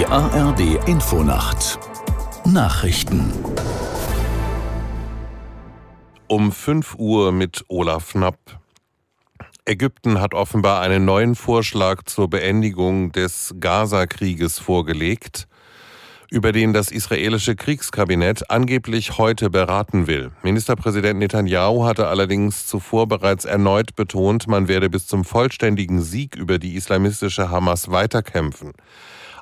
Die ARD Infonacht Nachrichten um 5 Uhr mit Olaf Knapp. Ägypten hat offenbar einen neuen Vorschlag zur Beendigung des Gaza-Krieges vorgelegt, über den das israelische Kriegskabinett angeblich heute beraten will. Ministerpräsident Netanyahu hatte allerdings zuvor bereits erneut betont, man werde bis zum vollständigen Sieg über die islamistische Hamas weiterkämpfen.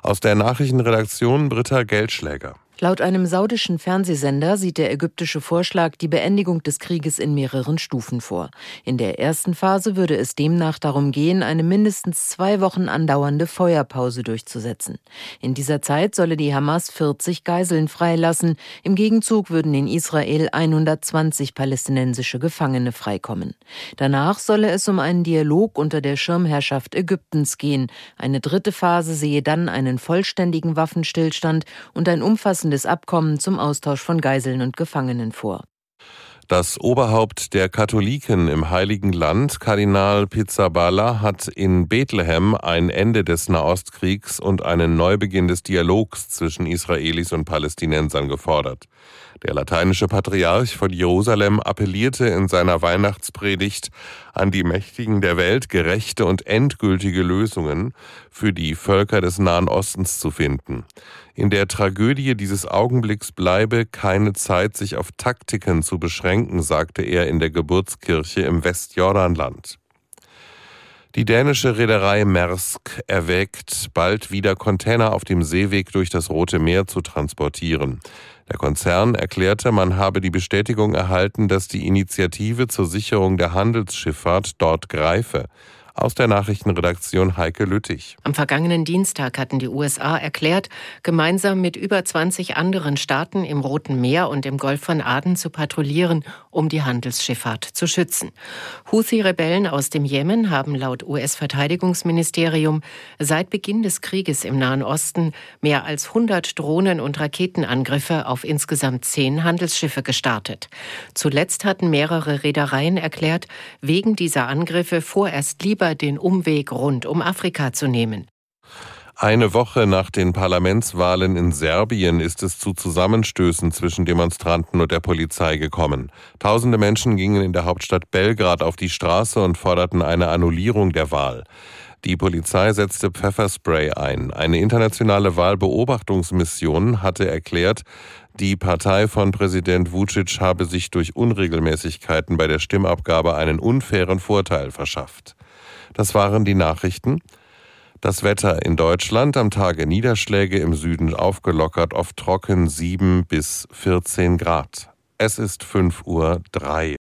Aus der Nachrichtenredaktion Britta Geldschläger. Laut einem saudischen Fernsehsender sieht der ägyptische Vorschlag die Beendigung des Krieges in mehreren Stufen vor. In der ersten Phase würde es demnach darum gehen, eine mindestens zwei Wochen andauernde Feuerpause durchzusetzen. In dieser Zeit solle die Hamas 40 Geiseln freilassen. Im Gegenzug würden in Israel 120 palästinensische Gefangene freikommen. Danach solle es um einen Dialog unter der Schirmherrschaft Ägyptens gehen. Eine dritte Phase sehe dann einen vollständigen Waffenstillstand und ein umfassendes umfassendes Abkommen zum Austausch von Geiseln und Gefangenen vor. Das Oberhaupt der Katholiken im Heiligen Land, Kardinal Pizzaballa, hat in Bethlehem ein Ende des Nahostkriegs und einen Neubeginn des Dialogs zwischen Israelis und Palästinensern gefordert. Der lateinische Patriarch von Jerusalem appellierte in seiner Weihnachtspredigt an die Mächtigen der Welt, gerechte und endgültige Lösungen für die Völker des Nahen Ostens zu finden. In der Tragödie dieses Augenblicks bleibe keine Zeit, sich auf Taktiken zu beschränken, sagte er in der Geburtskirche im Westjordanland. Die dänische Reederei Maersk erwägt, bald wieder Container auf dem Seeweg durch das Rote Meer zu transportieren. Der Konzern erklärte, man habe die Bestätigung erhalten, dass die Initiative zur Sicherung der Handelsschifffahrt dort greife. Aus der Nachrichtenredaktion Heike Lüttich. Am vergangenen Dienstag hatten die USA erklärt, gemeinsam mit über 20 anderen Staaten im Roten Meer und im Golf von Aden zu patrouillieren, um die Handelsschifffahrt zu schützen. Houthi-Rebellen aus dem Jemen haben laut US-Verteidigungsministerium seit Beginn des Krieges im Nahen Osten mehr als 100 Drohnen- und Raketenangriffe auf insgesamt zehn Handelsschiffe gestartet. Zuletzt hatten mehrere Reedereien erklärt, wegen dieser Angriffe vorerst lieber lieber den Umweg rund um Afrika zu nehmen. Eine Woche nach den Parlamentswahlen in Serbien ist es zu Zusammenstößen zwischen Demonstranten und der Polizei gekommen. Tausende Menschen gingen in der Hauptstadt Belgrad auf die Straße und forderten eine Annullierung der Wahl. Die Polizei setzte Pfefferspray ein. Eine internationale Wahlbeobachtungsmission hatte erklärt, die Partei von Präsident Vucic habe sich durch Unregelmäßigkeiten bei der Stimmabgabe einen unfairen Vorteil verschafft. Das waren die Nachrichten. Das Wetter in Deutschland am Tage Niederschläge im Süden aufgelockert, oft trocken 7 bis 14 Grad. Es ist 5 Uhr 3.